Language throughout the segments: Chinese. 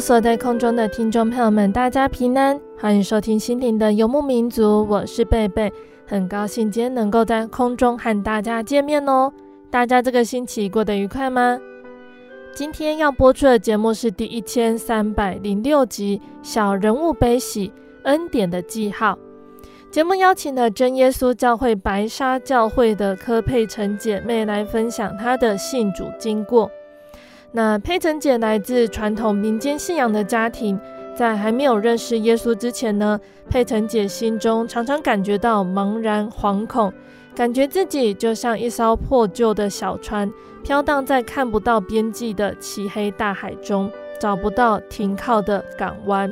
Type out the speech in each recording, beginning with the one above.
所在空中的听众朋友们，大家平安，欢迎收听心灵的游牧民族，我是贝贝，很高兴今天能够在空中和大家见面哦。大家这个星期过得愉快吗？今天要播出的节目是第一千三百零六集《小人物悲喜恩典的记号》。节目邀请了真耶稣教会白沙教会的柯佩岑姐妹来分享她的信主经过。那佩岑姐来自传统民间信仰的家庭，在还没有认识耶稣之前呢，佩岑姐心中常常感觉到茫然惶恐，感觉自己就像一艘破旧的小船，飘荡在看不到边际的漆黑大海中，找不到停靠的港湾。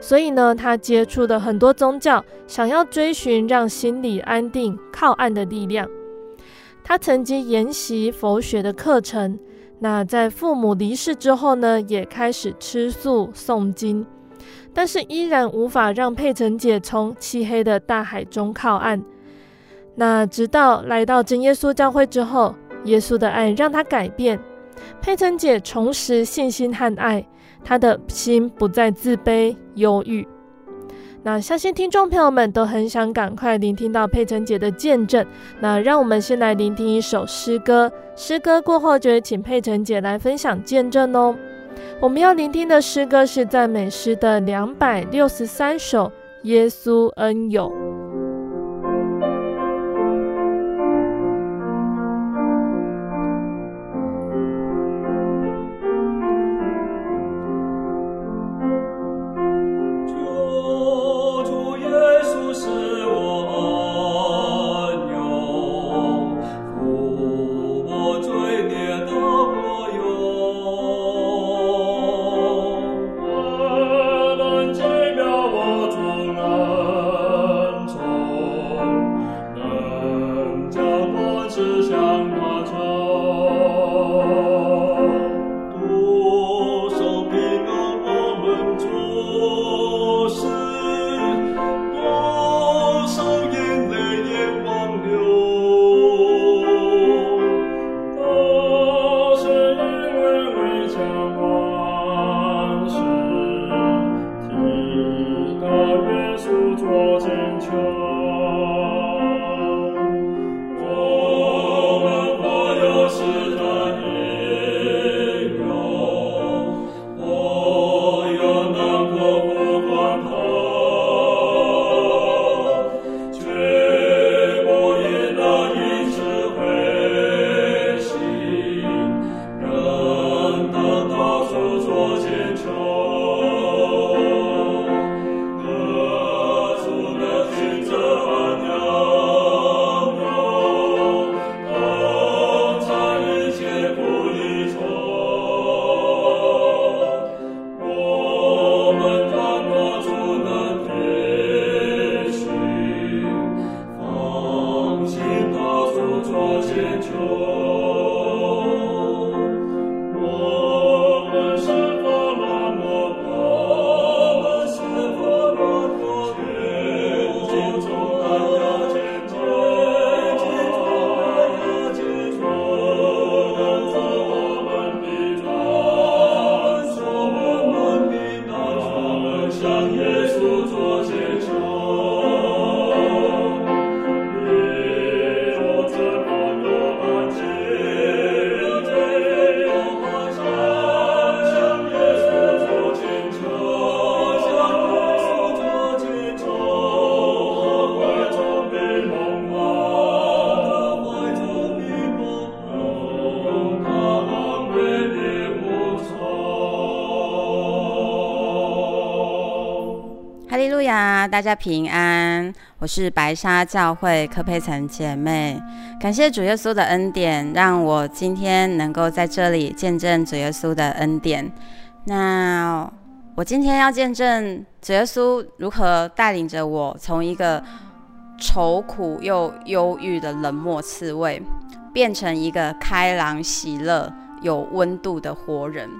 所以呢，她接触了很多宗教，想要追寻让心里安定靠岸的力量。她曾经研习佛学的课程。那在父母离世之后呢，也开始吃素诵经，但是依然无法让佩岑姐从漆黑的大海中靠岸。那直到来到真耶稣教会之后，耶稣的爱让她改变，佩岑姐重拾信心和爱，她的心不再自卑忧郁。那相信听众朋友们都很想赶快聆听到佩岑姐的见证。那让我们先来聆听一首诗歌，诗歌过后就会请佩岑姐来分享见证哦。我们要聆听的诗歌是赞美诗的两百六十三首，《耶稣恩友》。大家平安，我是白沙教会柯佩岑姐妹。感谢主耶稣的恩典，让我今天能够在这里见证主耶稣的恩典。那我今天要见证主耶稣如何带领着我，从一个愁苦又忧郁的冷漠刺猬，变成一个开朗喜乐、有温度的活人。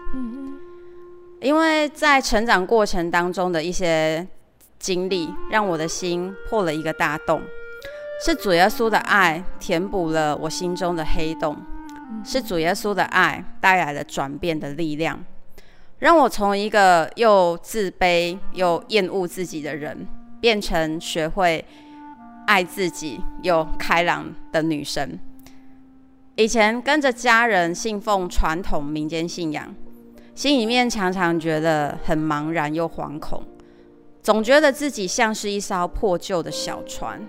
因为在成长过程当中的一些经历，让我的心破了一个大洞，是主耶稣的爱填补了我心中的黑洞，是主耶稣的爱带来了转变的力量，让我从一个又自卑又厌恶自己的人，变成学会爱自己又开朗的女生。以前跟着家人信奉传统民间信仰。心里面常常觉得很茫然又惶恐，总觉得自己像是一艘破旧的小船，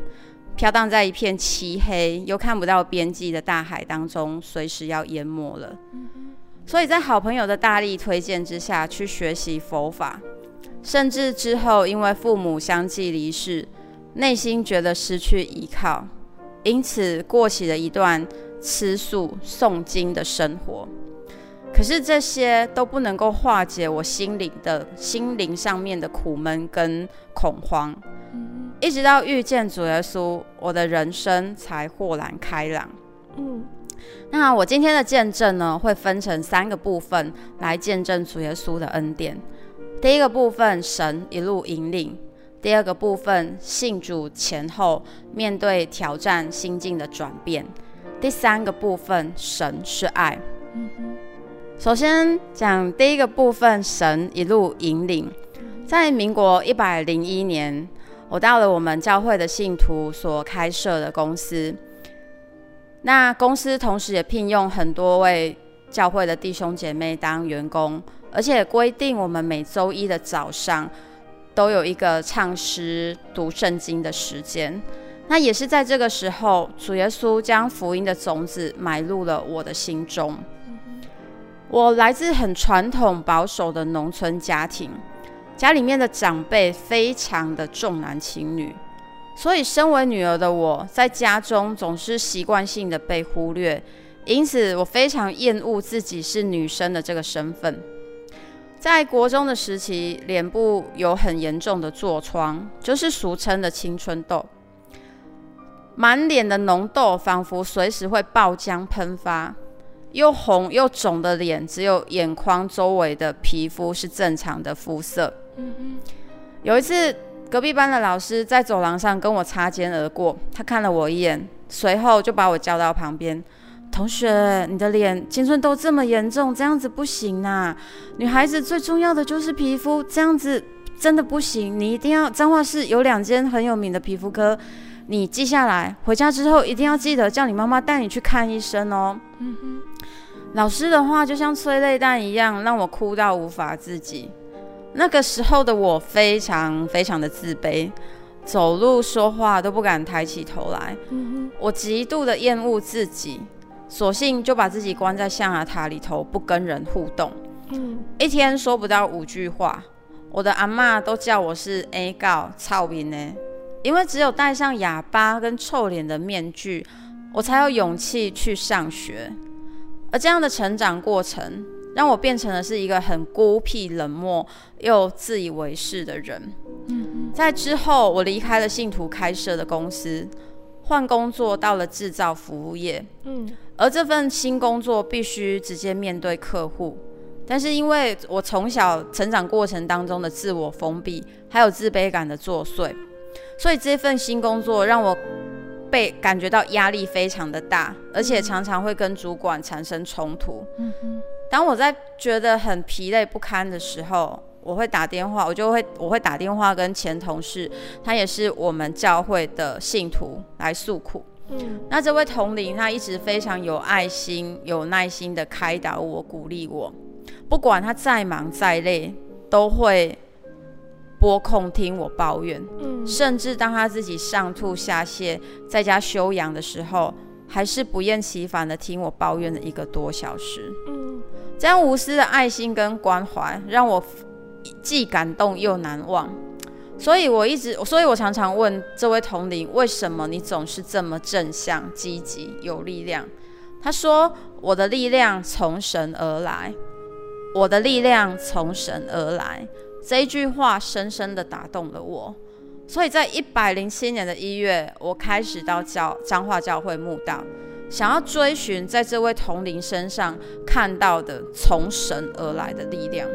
飘荡在一片漆黑又看不到边际的大海当中，随时要淹没了。所以在好朋友的大力推荐之下去学习佛法，甚至之后因为父母相继离世，内心觉得失去依靠，因此过起了一段吃素诵经的生活。可是这些都不能够化解我心灵的心灵上面的苦闷跟恐慌，嗯、一直到遇见主耶稣，我的人生才豁然开朗。嗯，那我今天的见证呢，会分成三个部分来见证主耶稣的恩典。第一个部分，神一路引领；第二个部分，信主前后面对挑战心境的转变；第三个部分，神是爱。嗯首先讲第一个部分，神一路引领。在民国一百零一年，我到了我们教会的信徒所开设的公司。那公司同时也聘用很多位教会的弟兄姐妹当员工，而且规定我们每周一的早上都有一个唱诗、读圣经的时间。那也是在这个时候，主耶稣将福音的种子埋入了我的心中。我来自很传统保守的农村家庭，家里面的长辈非常的重男轻女，所以身为女儿的我在家中总是习惯性的被忽略，因此我非常厌恶自己是女生的这个身份。在国中的时期，脸部有很严重的痤疮，就是俗称的青春痘，满脸的脓痘仿佛随时会爆浆喷发。又红又肿的脸，只有眼眶周围的皮肤是正常的肤色。嗯嗯。有一次，隔壁班的老师在走廊上跟我擦肩而过，他看了我一眼，随后就把我叫到旁边：“同学，你的脸青春痘这么严重，这样子不行呐！女孩子最重要的就是皮肤，这样子真的不行。你一定要彰化市有两间很有名的皮肤科，你记下来，回家之后一定要记得叫你妈妈带你去看医生哦。”嗯哼。老师的话就像催泪弹一样，让我哭到无法自己。那个时候的我非常非常的自卑，走路说话都不敢抬起头来。嗯、我极度的厌恶自己，索性就把自己关在象牙塔里头，不跟人互动。嗯、一天说不到五句话。我的阿妈都叫我是 A 告臭面呢，因为只有戴上哑巴跟臭脸的面具，我才有勇气去上学。而这样的成长过程，让我变成了是一个很孤僻、冷漠又自以为是的人。嗯，在之后，我离开了信徒开设的公司，换工作到了制造服务业。嗯，而这份新工作必须直接面对客户，但是因为我从小成长过程当中的自我封闭，还有自卑感的作祟，所以这份新工作让我。被感觉到压力非常的大，而且常常会跟主管产生冲突。嗯哼。当我在觉得很疲累不堪的时候，我会打电话，我就会我会打电话跟前同事，他也是我们教会的信徒来诉苦。嗯。那这位同龄他一直非常有爱心、有耐心的开导我、鼓励我，不管他再忙再累，都会。拨空听我抱怨，嗯，甚至当他自己上吐下泻，在家休养的时候，还是不厌其烦的听我抱怨了一个多小时。嗯，这样无私的爱心跟关怀，让我既感动又难忘。所以我一直，所以我常常问这位同龄，为什么你总是这么正向、积极、有力量？他说：“我的力量从神而来，我的力量从神而来。”这一句话深深的打动了我。所以在一百零七年的一月，我开始到教彰化教会墓道，想要追寻在这位同龄身上看到的从神而来的力量。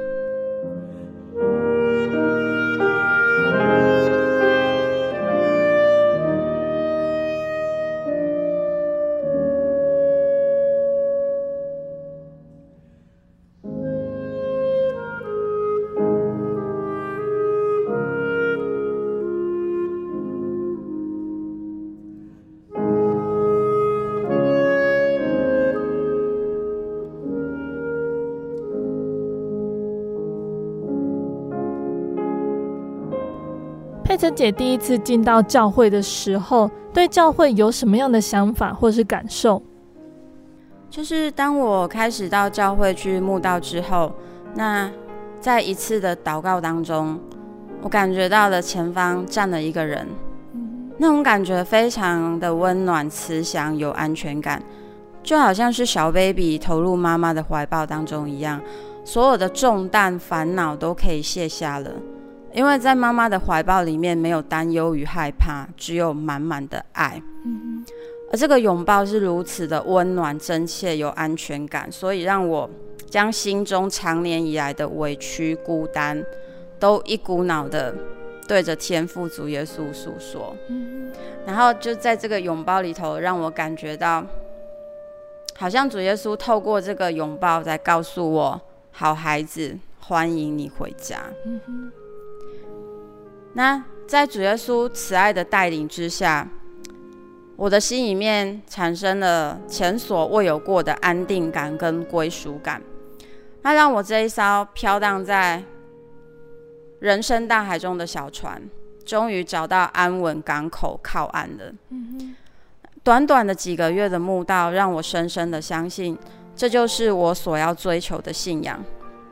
姐第一次进到教会的时候，对教会有什么样的想法或是感受？就是当我开始到教会去慕道之后，那在一次的祷告当中，我感觉到了前方站了一个人，那种感觉非常的温暖、慈祥、有安全感，就好像是小 baby 投入妈妈的怀抱当中一样，所有的重担、烦恼都可以卸下了。因为在妈妈的怀抱里面没有担忧与害怕，只有满满的爱。嗯，而这个拥抱是如此的温暖、真切、有安全感，所以让我将心中长年以来的委屈、孤单，都一股脑的对着天父主耶稣诉说。嗯，然后就在这个拥抱里头，让我感觉到，好像主耶稣透过这个拥抱在告诉我：“好孩子，欢迎你回家。”嗯那在主耶稣慈爱的带领之下，我的心里面产生了前所未有过的安定感跟归属感。那让我这一艘飘荡在人生大海中的小船，终于找到安稳港口靠岸了。短短的几个月的慕道，让我深深的相信，这就是我所要追求的信仰。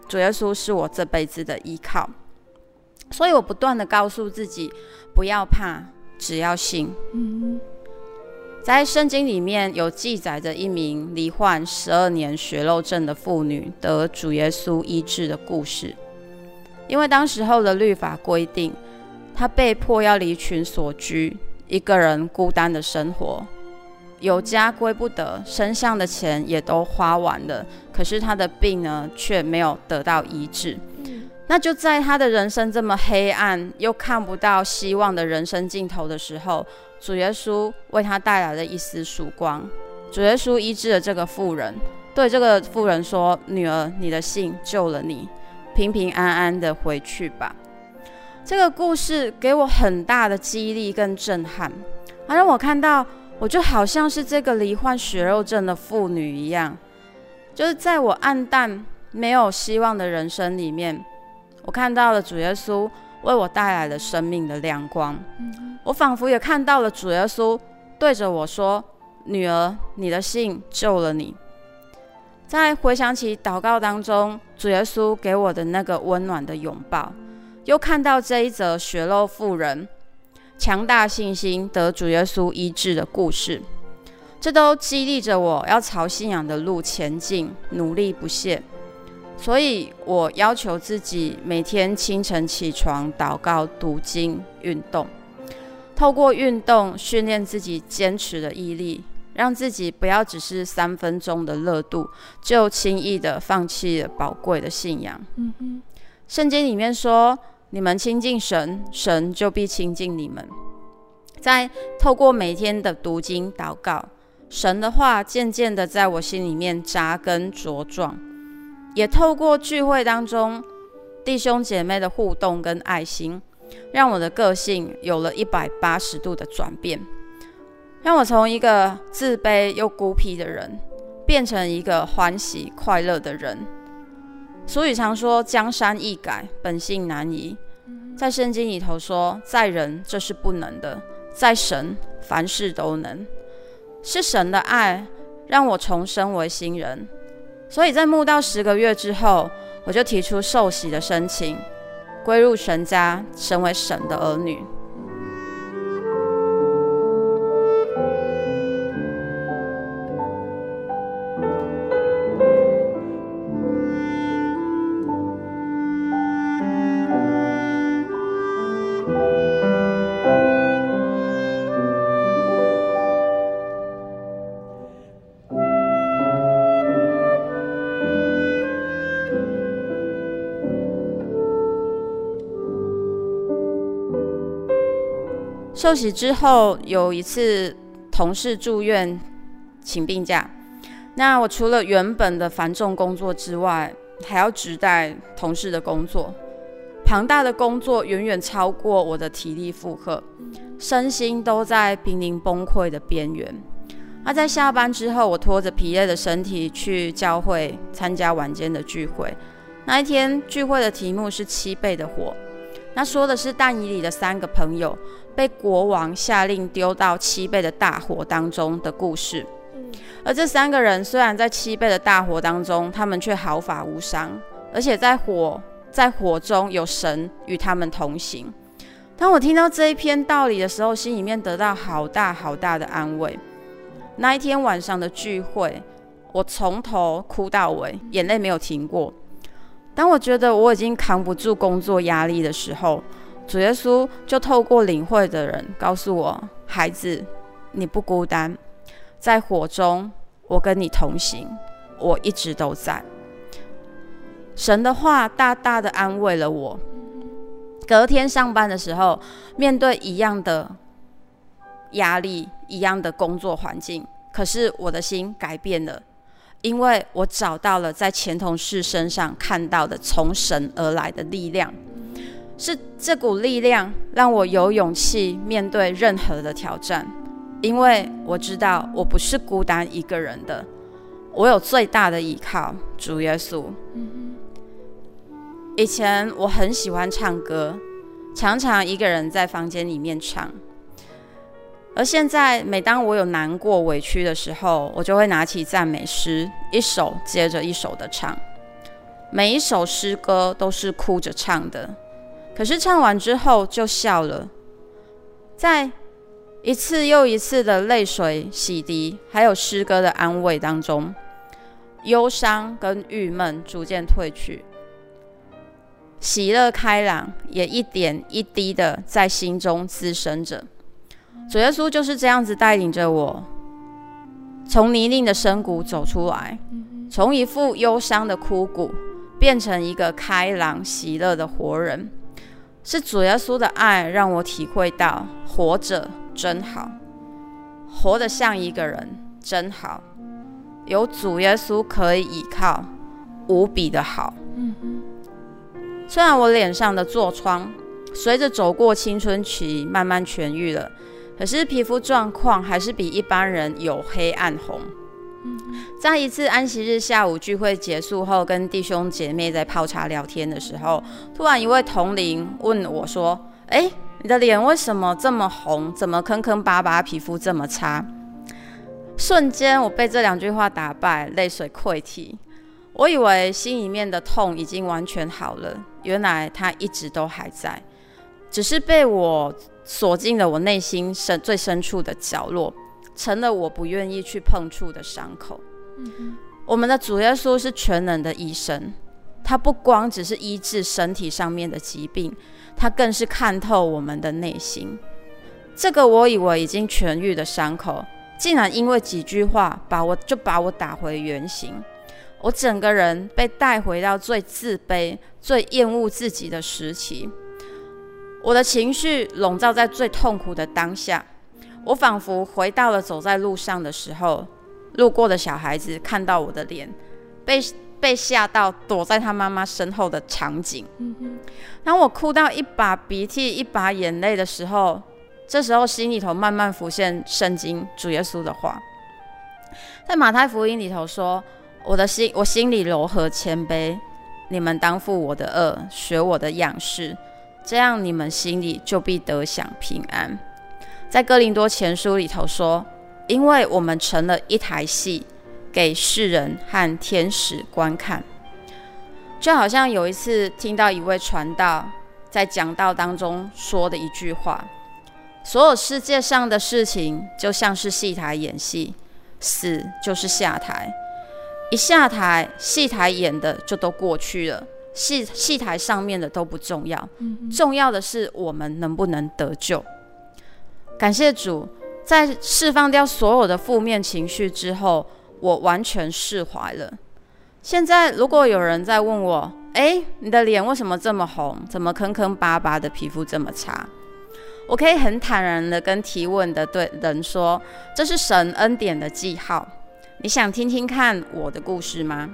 主耶稣是我这辈子的依靠。所以我不断地告诉自己，不要怕，只要信。在圣经里面有记载着一名罹患十二年血肉症的妇女得主耶稣医治的故事。因为当时候的律法规定，她被迫要离群所居，一个人孤单的生活，有家归不得，身上的钱也都花完了，可是她的病呢，却没有得到医治。那就在他的人生这么黑暗又看不到希望的人生尽头的时候，主耶稣为他带来了一丝曙光。主耶稣医治了这个妇人，对这个妇人说：“女儿，你的信救了你，平平安安的回去吧。”这个故事给我很大的激励跟震撼，而让我看到，我就好像是这个罹患血肉症的妇女一样，就是在我暗淡没有希望的人生里面。我看到了主耶稣为我带来了生命的亮光，我仿佛也看到了主耶稣对着我说：“女儿，你的信救了你。”在回想起祷告当中，主耶稣给我的那个温暖的拥抱，又看到这一则血肉妇人强大信心得主耶稣医治的故事，这都激励着我要朝信仰的路前进，努力不懈。所以我要求自己每天清晨起床祷告、读经、运动，透过运动训练自己坚持的毅力，让自己不要只是三分钟的热度就轻易的放弃了宝贵的信仰。圣经里面说：“你们亲近神，神就必亲近你们。”在透过每天的读经祷告，神的话渐渐的在我心里面扎根茁壮。也透过聚会当中弟兄姐妹的互动跟爱心，让我的个性有了一百八十度的转变，让我从一个自卑又孤僻的人，变成一个欢喜快乐的人。俗语常说“江山易改，本性难移”。在圣经里头说，在人这是不能的，在神凡事都能。是神的爱让我重生为新人。所以在墓道十个月之后，我就提出受洗的申请，归入神家，成为神的儿女。受洗之后，有一次同事住院请病假，那我除了原本的繁重工作之外，还要指带同事的工作，庞大的工作远远超过我的体力负荷，身心都在濒临崩溃的边缘。那在下班之后，我拖着疲累的身体去教会参加晚间的聚会。那一天聚会的题目是七倍的火，那说的是但以里的三个朋友。被国王下令丢到七倍的大火当中的故事，而这三个人虽然在七倍的大火当中，他们却毫发无伤，而且在火在火中有神与他们同行。当我听到这一篇道理的时候，心里面得到好大好大的安慰。那一天晚上的聚会，我从头哭到尾，眼泪没有停过。当我觉得我已经扛不住工作压力的时候，主耶稣就透过领会的人告诉我：“孩子，你不孤单，在火中，我跟你同行，我一直都在。”神的话大大的安慰了我。隔天上班的时候，面对一样的压力、一样的工作环境，可是我的心改变了，因为我找到了在前同事身上看到的从神而来的力量。是这股力量让我有勇气面对任何的挑战，因为我知道我不是孤单一个人的，我有最大的依靠主耶稣。以前我很喜欢唱歌，常常一个人在房间里面唱，而现在每当我有难过、委屈的时候，我就会拿起赞美诗，一首接着一首的唱，每一首诗歌都是哭着唱的。可是唱完之后就笑了，在一次又一次的泪水洗涤，还有诗歌的安慰当中，忧伤跟郁闷逐渐褪去，喜乐开朗也一点一滴的在心中滋生着。主耶稣就是这样子带领着我，从泥泞的深谷走出来，从一副忧伤的枯骨变成一个开朗喜乐的活人。是主耶稣的爱让我体会到活着真好，活得像一个人真好，有主耶稣可以依靠，无比的好。虽然我脸上的痤疮随着走过青春期慢慢痊愈了，可是皮肤状况还是比一般人有黑暗红。在一次安息日下午聚会结束后，跟弟兄姐妹在泡茶聊天的时候，突然一位同龄问我说：“哎，你的脸为什么这么红？怎么坑坑巴巴，皮肤这么差？”瞬间我被这两句话打败，泪水溃堤。我以为心里面的痛已经完全好了，原来它一直都还在，只是被我锁进了我内心深最深处的角落。成了我不愿意去碰触的伤口。嗯。我们的主耶稣是全能的医生，他不光只是医治身体上面的疾病，他更是看透我们的内心。这个我以为已经痊愈的伤口，竟然因为几句话把我就把我打回原形。我整个人被带回到最自卑、最厌恶自己的时期。我的情绪笼罩在最痛苦的当下。我仿佛回到了走在路上的时候，路过的小孩子看到我的脸，被被吓到躲在他妈妈身后的场景。当我哭到一把鼻涕一把眼泪的时候，这时候心里头慢慢浮现圣经主耶稣的话，在马太福音里头说：“我的心，我心里柔和谦卑，你们当负我的轭，学我的样式，这样你们心里就必得享平安。”在哥林多前书里头说，因为我们成了一台戏，给世人和天使观看。就好像有一次听到一位传道，在讲道当中说的一句话：所有世界上的事情就像是戏台演戏，死就是下台，一下台，戏台演的就都过去了，戏戏台上面的都不重要，重要的是我们能不能得救。感谢主，在释放掉所有的负面情绪之后，我完全释怀了。现在，如果有人在问我，哎，你的脸为什么这么红？怎么坑坑巴巴的？皮肤这么差？我可以很坦然的跟提问的对人说，这是神恩典的记号。你想听听看我的故事吗？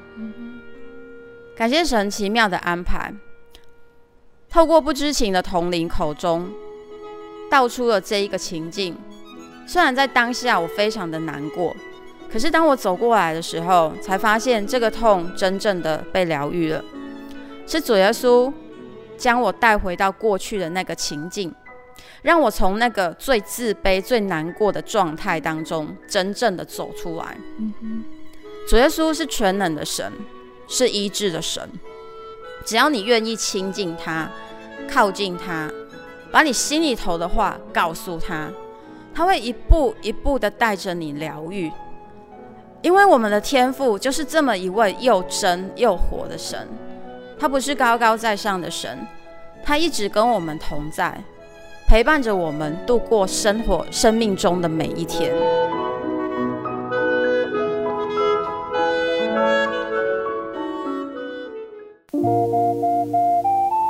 感谢神奇妙的安排，透过不知情的同龄口中道出了这一个情境。虽然在当下我非常的难过。可是当我走过来的时候，才发现这个痛真正的被疗愈了，是主耶稣将我带回到过去的那个情境，让我从那个最自卑、最难过的状态当中真正的走出来。主耶稣是全能的神，是医治的神，只要你愿意亲近他、靠近他，把你心里头的话告诉他，他会一步一步的带着你疗愈。因为我们的天父就是这么一位又真又活的神，他不是高高在上的神，他一直跟我们同在，陪伴着我们度过生活生命中的每一天。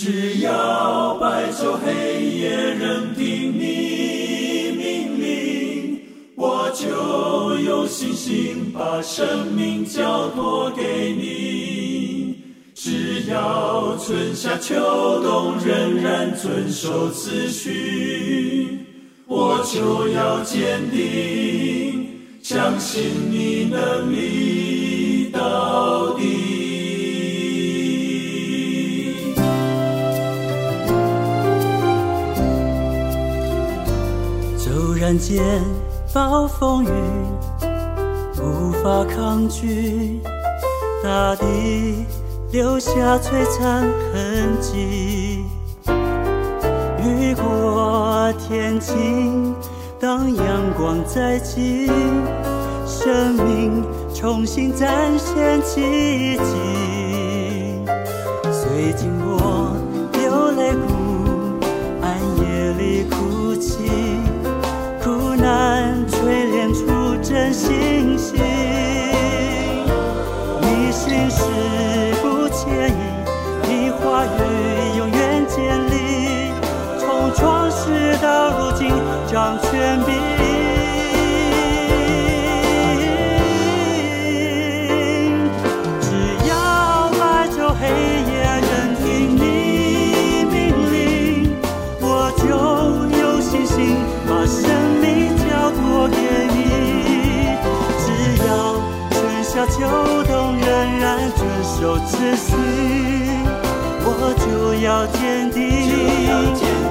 只要白昼黑夜仍听你命令，我就。有信心把生命交托给你，只要春夏秋冬仍然遵守次序，我就要坚定，相信你能力看见暴风雨。无法抗拒，大地留下璀璨痕迹。雨过天晴，当阳光再起，生命重新展现奇迹。虽经过流泪谷，暗夜里哭泣，难淬炼出真心性。你心事不介意，你话语永远坚立。从创始到如今，掌权柄。守秩序，我就要坚定，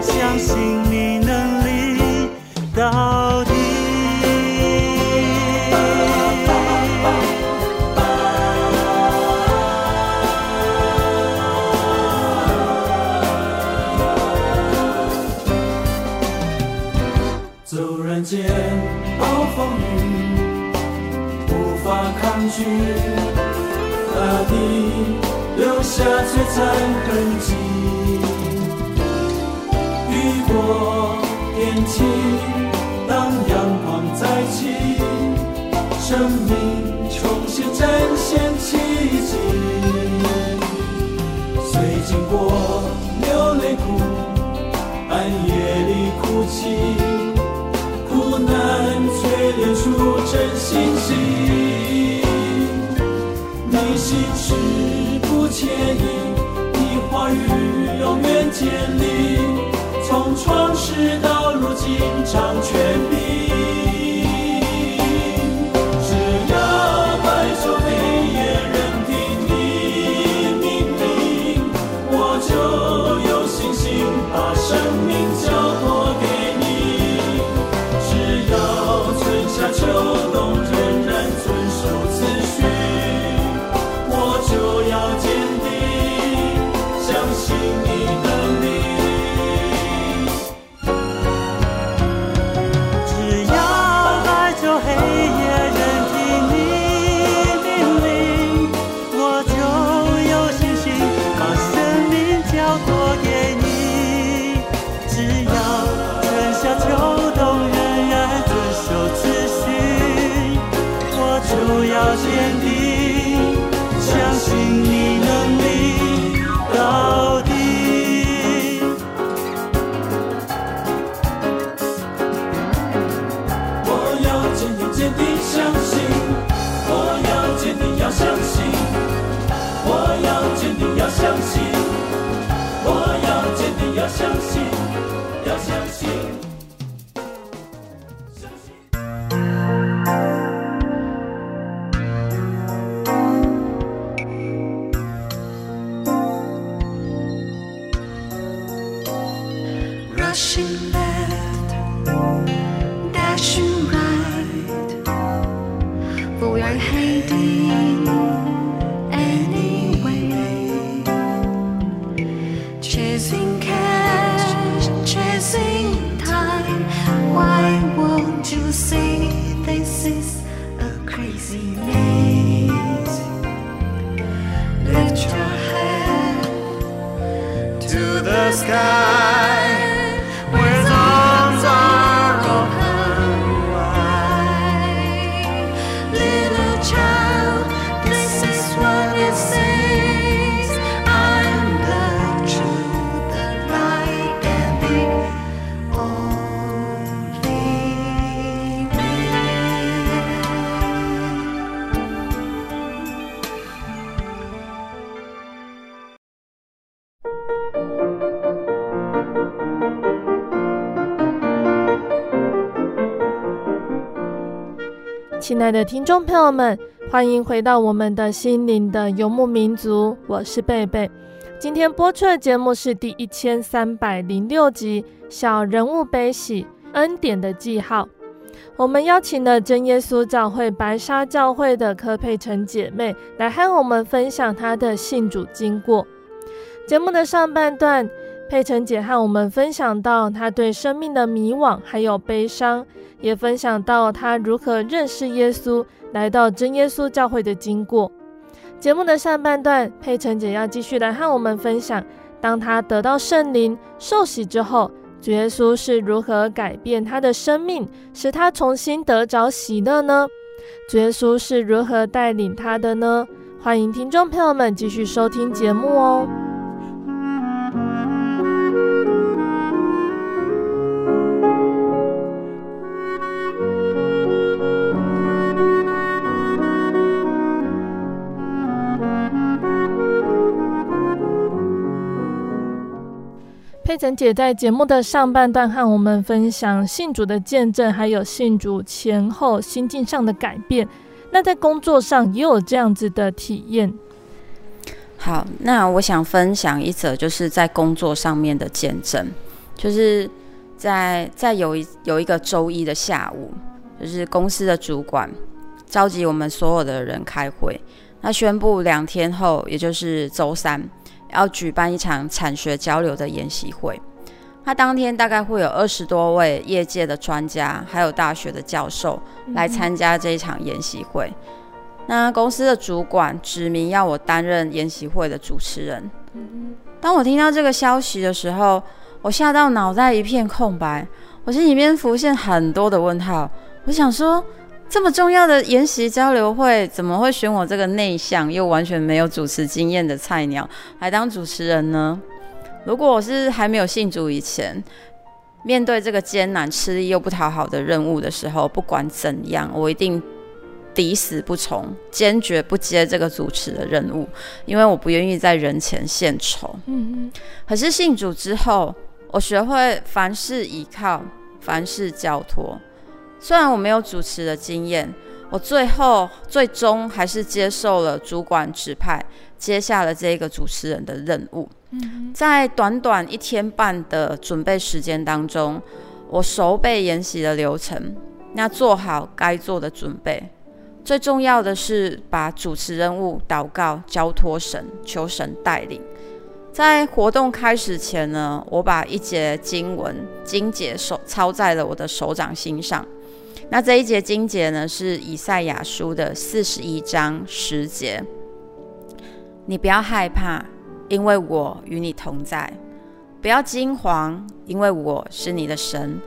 相信你能力。到底，骤然间暴风雨，无法抗拒，大地留下璀璨痕迹，雨过天晴。当阳光再起生命重新展现奇迹，虽经过流泪谷，暗夜里哭泣，苦难淬炼出真信心。你千里从创世到如今信，我要坚定要相信，我要坚定要相信，我要坚定要相信，要相信。亲爱的听众朋友们，欢迎回到我们的心灵的游牧民族，我是贝贝。今天播出的节目是第一千三百零六集《小人物悲喜恩典的记号》。我们邀请了真耶稣教会白沙教会的柯佩岑姐妹来和我们分享她的信主经过。节目的上半段，佩岑姐和我们分享到她对生命的迷惘还有悲伤。也分享到他如何认识耶稣，来到真耶稣教会的经过。节目的上半段，佩岑姐要继续来和我们分享，当他得到圣灵受洗之后，主耶稣是如何改变他的生命，使他重新得着喜乐呢？主耶稣是如何带领他的呢？欢迎听众朋友们继续收听节目哦。佩岑姐在节目的上半段和我们分享信主的见证，还有信主前后心境上的改变。那在工作上也有这样子的体验。好，那我想分享一则就是在工作上面的见证，就是在在有一有一个周一的下午，就是公司的主管召集我们所有的人开会，那宣布两天后，也就是周三。要举办一场产学交流的研习会，他当天大概会有二十多位业界的专家，还有大学的教授来参加这一场研习会。那公司的主管指明要我担任研习会的主持人。当我听到这个消息的时候，我吓到脑袋一片空白，我心里面浮现很多的问号。我想说，这么重要的研习交流会，怎么会选我这个内向又完全没有主持经验的菜鸟来当主持人呢？如果我是还没有信主以前，面对这个艰难、吃力又不讨好的任务的时候，不管怎样，我一定抵死不从，坚决不接这个主持的任务，因为我不愿意在人前献丑。嗯嗯。可是信主之后，我学会凡事依靠，凡事交托。虽然我没有主持的经验，我最后最终还是接受了主管指派，接下了这个主持人的任务。嗯、在短短一天半的准备时间当中，我熟背研习的流程，那做好该做的准备。最重要的是把主持任务祷告交托神，求神带领。在活动开始前呢，我把一节经文经节手抄在了我的手掌心上。那这一节经节呢，是以赛亚书的四十一章十节。你不要害怕，因为我与你同在；不要惊惶，因为我是你的神。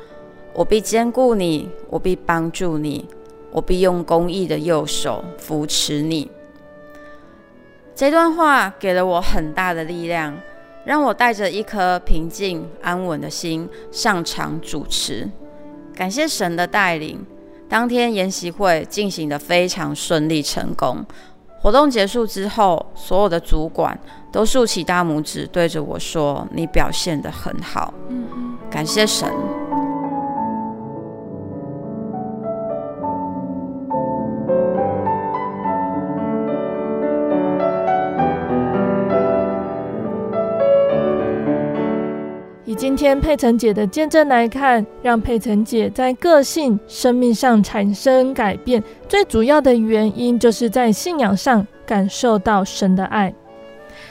我必坚固你，我必帮助你，我必用公义的右手扶持你。这段话给了我很大的力量，让我带着一颗平静安稳的心上场主持。感谢神的带领，当天研习会进行得非常顺利成功。活动结束之后，所有的主管都竖起大拇指，对着我说：“你表现得很好。”感谢神。以今天佩岑姐的见证来看，让佩岑姐在个性、生命上产生改变，最主要的原因就是在信仰上感受到神的爱。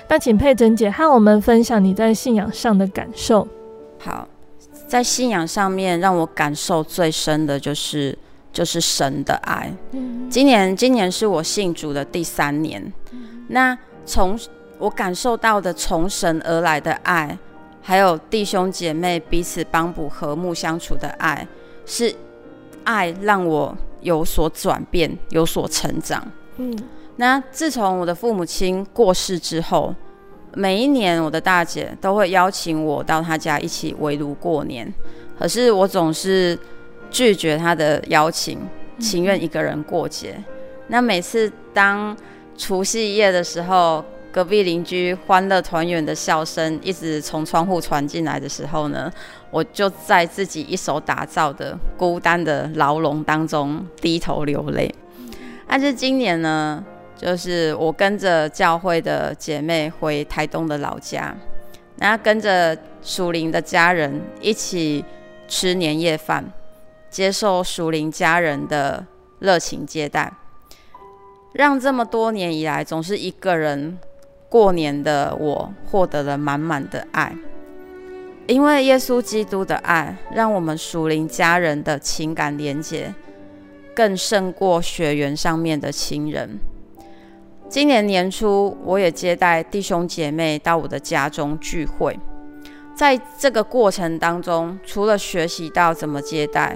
那请佩岑姐和我们分享你在信仰上的感受。好，在信仰上面让我感受最深的就是就是神的爱。嗯，今年今年是我信主的第三年，那从我感受到的从神而来的爱。还有弟兄姐妹彼此帮补、和睦相处的爱，是爱让我有所转变、有所成长。嗯，那自从我的父母亲过世之后，每一年我的大姐都会邀请我到她家一起围炉过年，可是我总是拒绝她的邀请，情愿一个人过节。嗯。那每次当除夕夜的时候，隔壁邻居欢乐团圆的笑声一直从窗户传进来的时候呢，我就在自己一手打造的孤单的牢笼当中低头流泪。但是今年呢，就是我跟着教会的姐妹回台东的老家，然后跟着属灵的家人一起吃年夜饭，接受属灵家人的热情接待，让这么多年以来总是一个人。过年的我获得了满满的爱，因为耶稣基督的爱，让我们属灵家人的情感连结更胜过血缘上面的亲人。今年年初，我也接待弟兄姐妹到我的家中聚会，在这个过程当中，除了学习到怎么接待，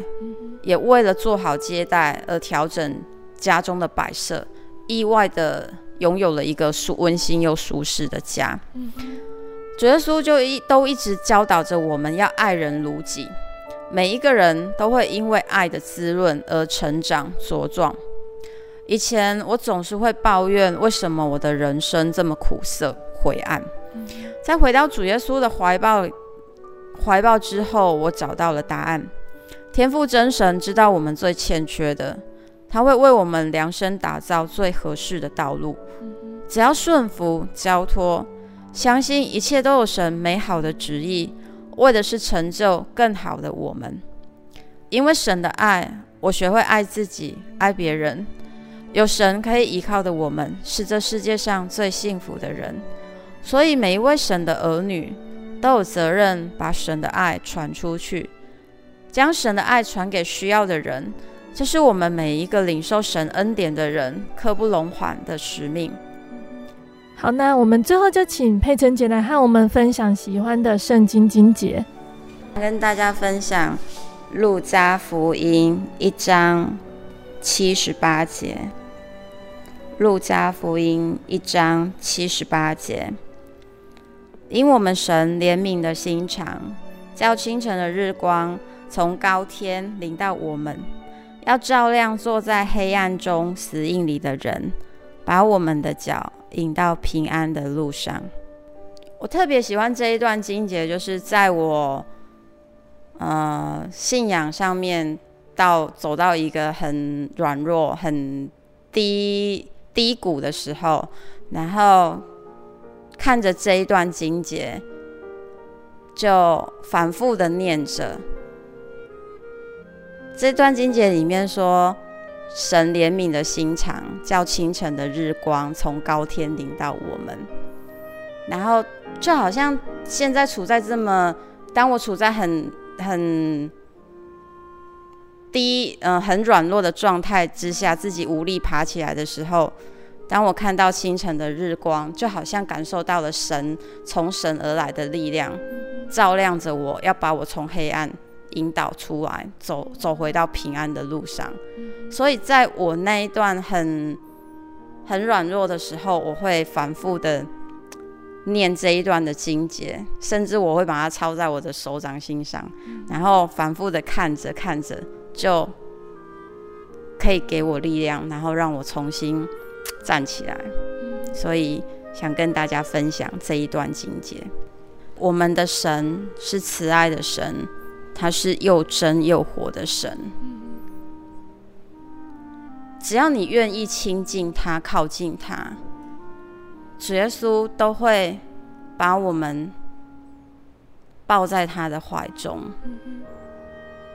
也为了做好接待而调整家中的摆设，意外的。拥有了一个舒温馨又舒适的家，主耶稣就一都一直教导着我们要爱人如己。每一个人都会因为爱的滋润而成长茁壮。以前我总是会抱怨为什么我的人生这么苦涩灰暗，在回到主耶稣的怀抱怀抱之后，我找到了答案。天赋真神知道我们最欠缺的。他会为我们量身打造最合适的道路，只要顺服、交托，相信一切都有神美好的旨意，为的是成就更好的我们。因为神的爱，我学会爱自己、爱别人。有神可以依靠的我们，是这世界上最幸福的人。所以每一位神的儿女都有责任把神的爱传出去，将神的爱传给需要的人。这是我们每一个领受神恩典的人刻不容缓的使命。好，那我们最后就请佩岑姐来和我们分享喜欢的圣经经节，跟大家分享路加福音一章七十八节。路加福音一章七十八节，因我们神怜悯的心肠，叫清晨的日光从高天临到我们。要照亮坐在黑暗中死荫里的人，把我们的脚引到平安的路上。我特别喜欢这一段经节，就是在我呃信仰上面到走到一个很软弱、很低低谷的时候，然后看着这一段经节，就反复的念着。这段经节里面说，神怜悯的心肠，叫清晨的日光从高天临到我们。然后就好像现在处在这么，当我处在很很低，嗯、很软弱的状态之下，自己无力爬起来的时候，当我看到清晨的日光，就好像感受到了神从神而来的力量，照亮着我，要把我从黑暗。引导出来，走走回到平安的路上。所以在我那一段很很软弱的时候，我会反复的念这一段的经节，甚至我会把它抄在我的手掌心上，然后反复的看着看着，就可以给我力量，然后让我重新站起来。所以想跟大家分享这一段经节。我们的神是慈爱的神，他是又真又活的神。只要你愿意亲近他、靠近他，主耶稣都会把我们抱在他的怀中。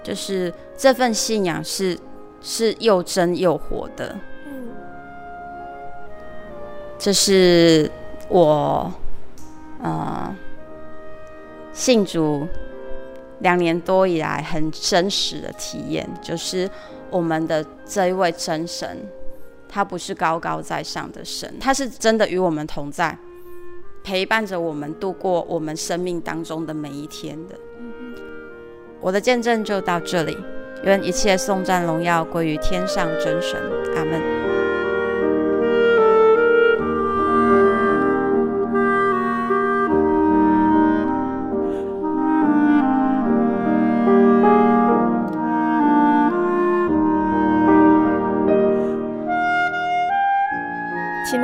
就是这份信仰是是又真又活的。这是我，呃。信主两年多以来，很真实的体验，就是我们的这一位真神，他不是高高在上的神，他是真的与我们同在，陪伴着我们度过我们生命当中的每一天的。我的见证就到这里，愿一切颂赞荣耀归于天上真神，阿门。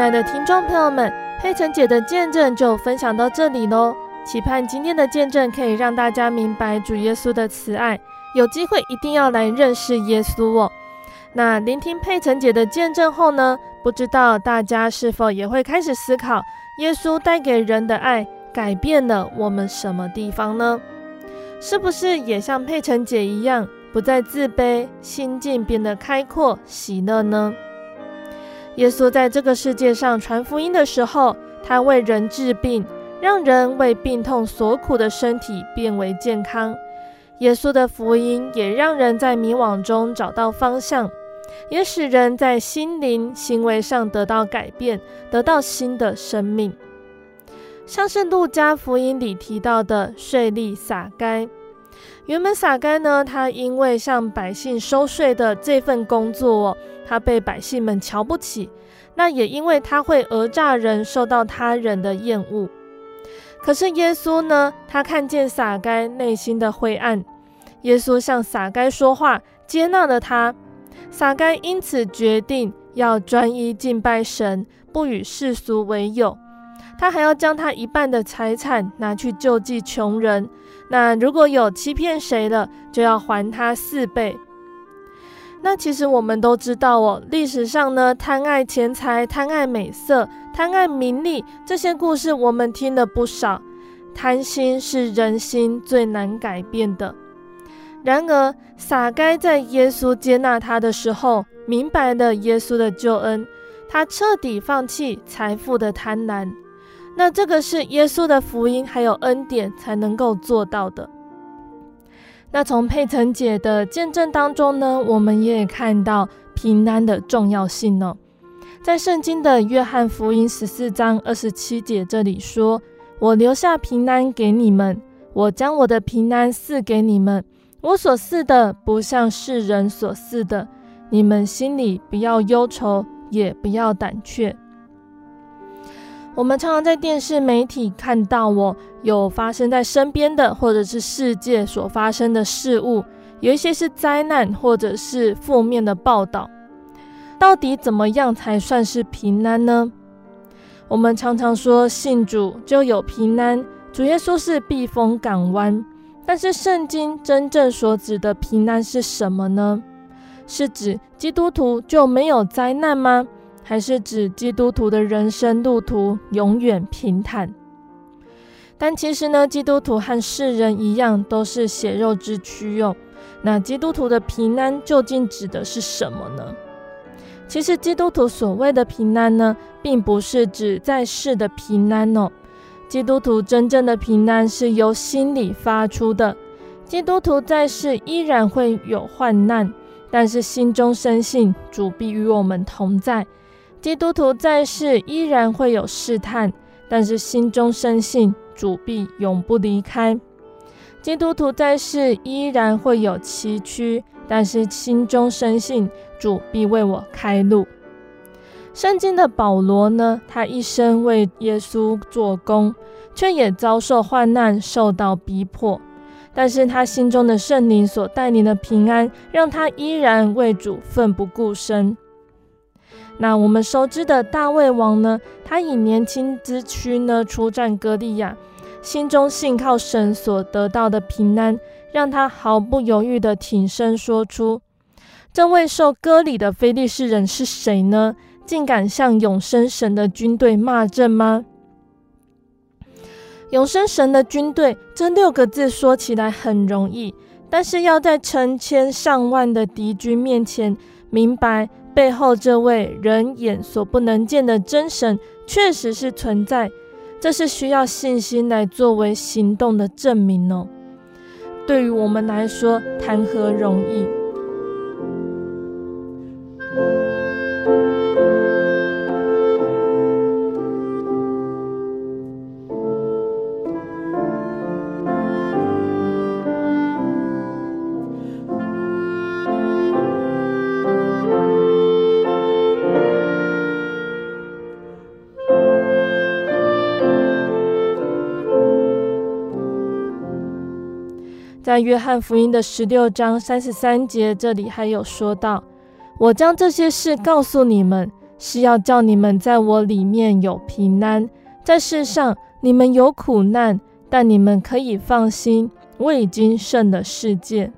亲爱的听众朋友们，佩岑姐的见证就分享到这里喽。期盼今天的见证可以让大家明白主耶稣的慈爱，有机会一定要来认识耶稣哦。那聆听佩岑姐的见证后呢，不知道大家是否也会开始思考，耶稣带给人的爱改变了我们什么地方呢？是不是也像佩岑姐一样，不再自卑，心境变得开阔、喜乐呢？耶稣在这个世界上传福音的时候，他为人治病，让人为病痛所苦的身体变为健康。耶稣的福音也让人在迷惘中找到方向，也使人在心灵、行为上得到改变，得到新的生命。像是路加福音里提到的税吏撒该，原本撒该呢，他因为向百姓收税的这份工作，他被百姓们瞧不起，那也因为他会讹诈人，受到他人的厌恶。可是耶稣呢？他看见撒该内心的灰暗，耶稣向撒该说话，接纳了他。撒该因此决定要专一敬拜神，不与世俗为友。他还要将他一半的财产拿去救济穷人。那如果有欺骗谁了，就要还他四倍。那其实我们都知道哦，历史上呢，贪爱钱财、贪爱美色、贪爱名利这些故事，我们听了不少。贪心是人心最难改变的。然而，撒该在耶稣接纳他的时候，明白了耶稣的救恩，他彻底放弃财富的贪婪。那这个是耶稣的福音还有恩典才能够做到的。那从佩岑姐的见证当中呢，我们也看到平安的重要性呢、哦。在圣经的约翰福音十四章二十七节这里说：“我留下平安给你们，我将我的平安赐给你们。我所赐的不像世人所赐的，你们心里不要忧愁，也不要胆怯。”我们常常在电视媒体看到，哦，有发生在身边的，或者是世界所发生的事物，有一些是灾难，或者是负面的报道。到底怎么样才算是平安呢？我们常常说信主就有平安，主耶稣是避风港湾。但是圣经真正所指的平安是什么呢？是指基督徒就没有灾难吗？还是指基督徒的人生路途永远平坦？但其实呢，基督徒和世人一样，都是血肉之躯哟。那基督徒的平安究竟指的是什么呢？其实基督徒所谓的平安呢，并不是指在世的平安哦。基督徒真正的平安是由心里发出的。基督徒在世依然会有患难，但是心中深信主必与我们同在。基督徒在世依然会有试探，但是心中深信主必永不离开。基督徒在世依然会有崎岖，但是心中深信主必为我开路。圣经的保罗呢，他一生为耶稣做工，却也遭受患难，受到逼迫。但是他心中的圣灵所带领的平安，让他依然为主奋不顾身。那我们熟知的大卫王呢，他以年轻之躯呢出战歌利亚，心中信靠神所得到的平安，让他毫不犹豫地挺身说出：“这位受割礼的非利士人是谁呢？”竟敢向永生神的军队骂阵吗？永生神的军队这六个字说起来很容易，但是要在成千上万的敌军面前明白背后这位人眼所不能见的真神确实是存在，这是需要信心来作为行动的证明哦。对于我们来说，谈何容易？在约翰福音的十六章三十三节，这里还有说到：“我将这些事告诉你们，是要叫你们在我里面有平安。在世上你们有苦难，但你们可以放心，我已经胜了世界。”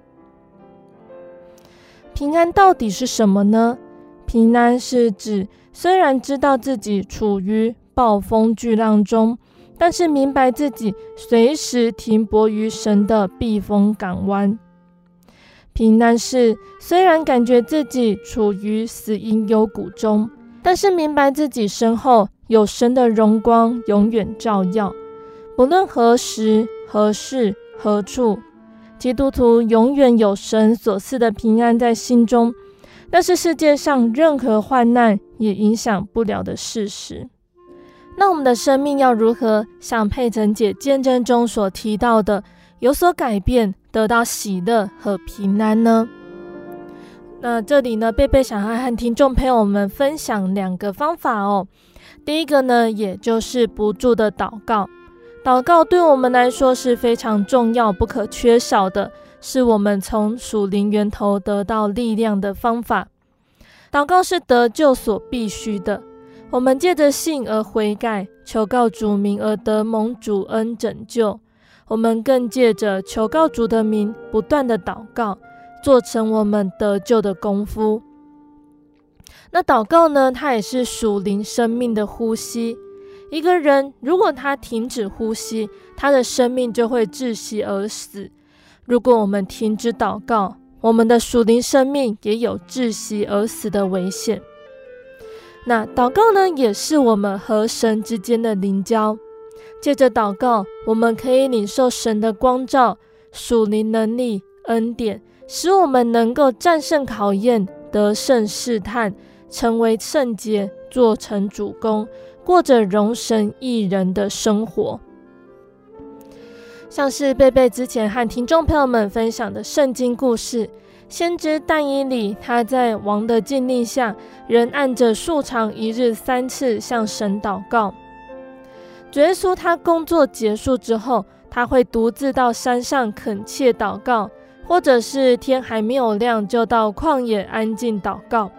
平安到底是什么呢？平安是指虽然知道自己处于暴风巨浪中。但是明白自己随时停泊于神的避风港湾，平安是虽然感觉自己处于死荫幽谷中，但是明白自己身后有神的荣光永远照耀。不论何时何事何处，基督徒永远有神所赐的平安在心中，那是世界上任何患难也影响不了的事实。那我们的生命要如何像佩岑姐见证中所提到的有所改变，得到喜乐和平安呢？那这里呢，贝贝想要和听众朋友们分享两个方法哦。第一个呢，也就是不住的祷告。祷告对我们来说是非常重要、不可缺少的，是我们从属灵源头得到力量的方法。祷告是得救所必须的。我们借着信而悔改，求告主名而得蒙主恩拯救。我们更借着求告主的名，不断的祷告，做成我们得救的功夫。那祷告呢？它也是属灵生命的呼吸。一个人如果他停止呼吸，他的生命就会窒息而死。如果我们停止祷告，我们的属灵生命也有窒息而死的危险。那祷告呢，也是我们和神之间的灵交。借着祷告，我们可以领受神的光照、属灵能力、恩典，使我们能够战胜考验、得胜试探，成为圣洁，做成主工，过着荣神益人的生活。像是贝贝之前和听众朋友们分享的圣经故事。先知但以理，他在王的禁令下，仍按着数常一日三次向神祷告。主耶稣他工作结束之后，他会独自到山上恳切祷告，或者是天还没有亮就到旷野安静祷告。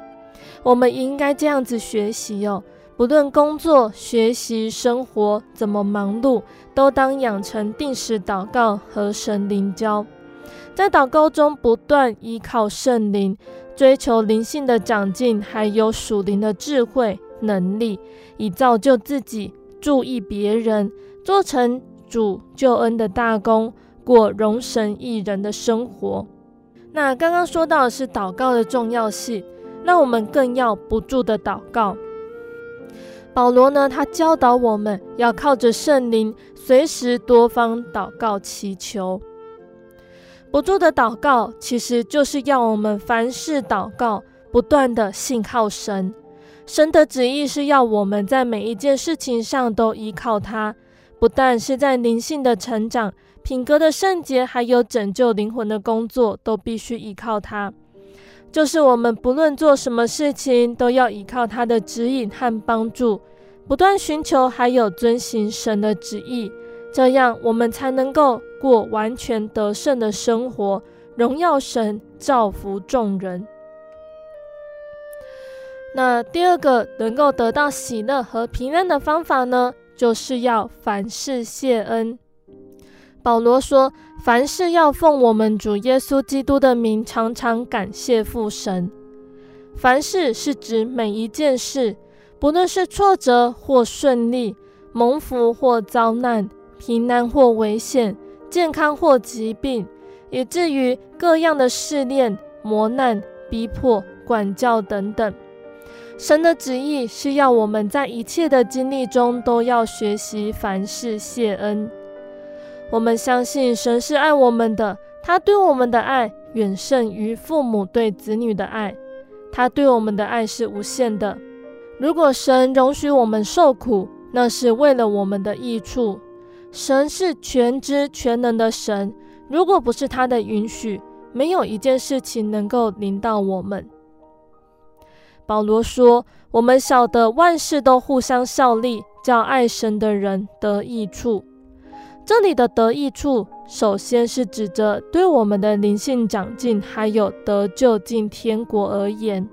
我们应该这样子学习哦，不论工作、学习、生活怎么忙碌，都当养成定时祷告和神灵交。在祷告中不断依靠圣灵，追求灵性的长进，还有属灵的智慧能力，以造就自己，注意别人，做成主救恩的大功，过荣神益人的生活。那刚刚说到的是祷告的重要性，那我们更要不住的祷告。保罗呢，他教导我们要靠着圣灵，随时多方祷告祈求。不住的祷告，其实就是要我们凡事祷告，不断的信靠神。神的旨意是要我们在每一件事情上都依靠他，不但是在灵性的成长、品格的圣洁，还有拯救灵魂的工作，都必须依靠他。就是我们不论做什么事情，都要依靠他的指引和帮助，不断寻求，还有遵行神的旨意，这样我们才能够过完全得胜的生活，荣耀神，造福众人。那第二个能够得到喜乐和平安的方法呢，就是要凡事谢恩。保罗说：“凡事要奉我们主耶稣基督的名，常常感谢父神。凡事是指每一件事，不论是挫折或顺利，蒙福或遭难，平安或危险，健康或疾病，以至于各样的试炼、磨难、逼迫、管教等等。神的旨意是要我们在一切的经历中，都要学习凡事谢恩。”我们相信神是爱我们的，他对我们的爱远胜于父母对子女的爱，他对我们的爱是无限的。如果神容许我们受苦，那是为了我们的益处。神是全知全能的神，如果不是他的允许，没有一件事情能够临到我们。保罗说：“我们晓得万事都互相效力，叫爱神的人得益处。”这里的得益处，首先是指着对我们的灵性长进，还有得救进天国而言，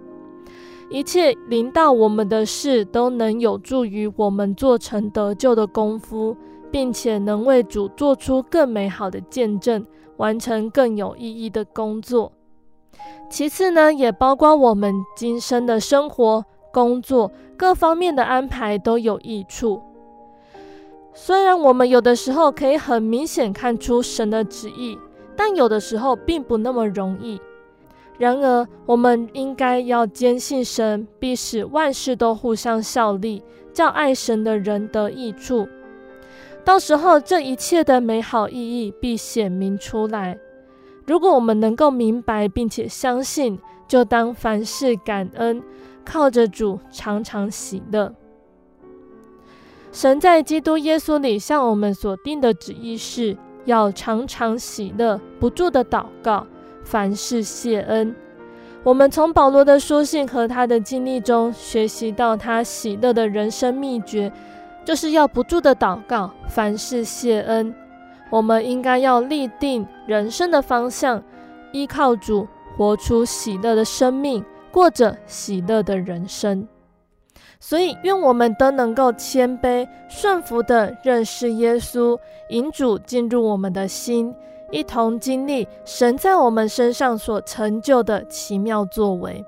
一切临到我们的事，都能有助于我们做成得救的功夫，并且能为主做出更美好的见证，完成更有意义的工作。其次呢，也包括我们今生的生活、工作各方面的安排都有益处。虽然我们有的时候可以很明显看出神的旨意，但有的时候并不那么容易。然而，我们应该要坚信神必使万事都互相效力，叫爱神的人得益处。到时候，这一切的美好意义必显明出来。如果我们能够明白并且相信，就当凡事感恩，靠着主常常喜乐。神在基督耶稣里向我们所定的旨意是，要常常喜乐，不住的祷告，凡事谢恩。我们从保罗的书信和他的经历中学习到，他喜乐的人生秘诀，就是要不住的祷告，凡事谢恩。我们应该要立定人生的方向，依靠主，活出喜乐的生命，过着喜乐的人生。所以，愿我们都能够谦卑顺服地认识耶稣，引主进入我们的心，一同经历神在我们身上所成就的奇妙作为。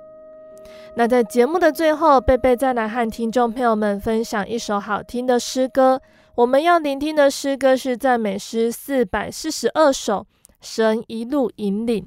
那在节目的最后，贝贝再来和听众朋友们分享一首好听的诗歌。我们要聆听的诗歌是赞美诗四百四十二首，《神一路引领》。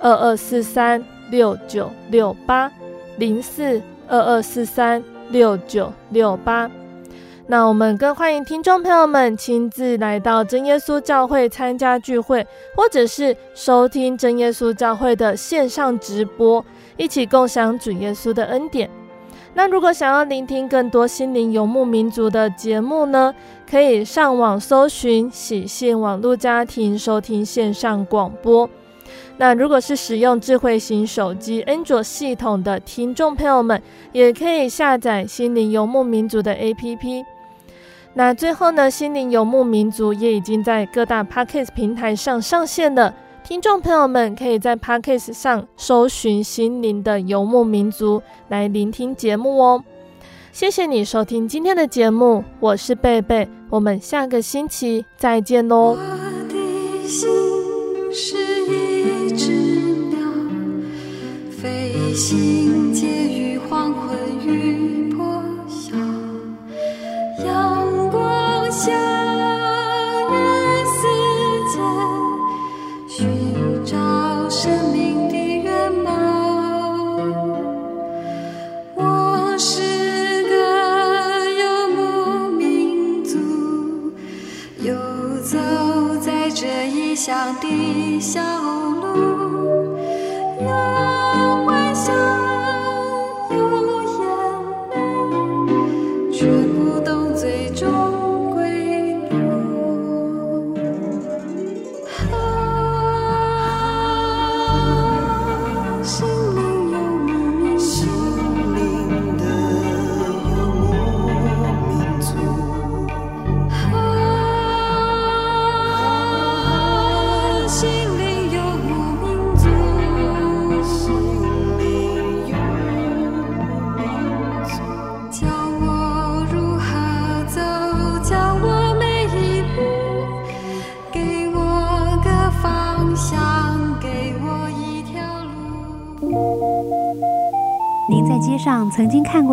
二二四三六九六八零四二二四三六九六八。那我们更欢迎听众朋友们亲自来到真耶稣教会参加聚会，或者是收听真耶稣教会的线上直播，一起共享主耶稣的恩典。那如果想要聆听更多心灵游牧民族的节目呢，可以上网搜寻喜信网络家庭，收听线上广播。那如果是使用智慧型手机安卓系统的听众朋友们，也可以下载心灵游牧民族的 APP。那最后呢，心灵游牧民族也已经在各大 Podcast 平台上上线了，听众朋友们可以在 Podcast 上搜寻心灵的游牧民族来聆听节目哦。谢谢你收听今天的节目，我是贝贝，我们下个星期再见喽。飞行介心。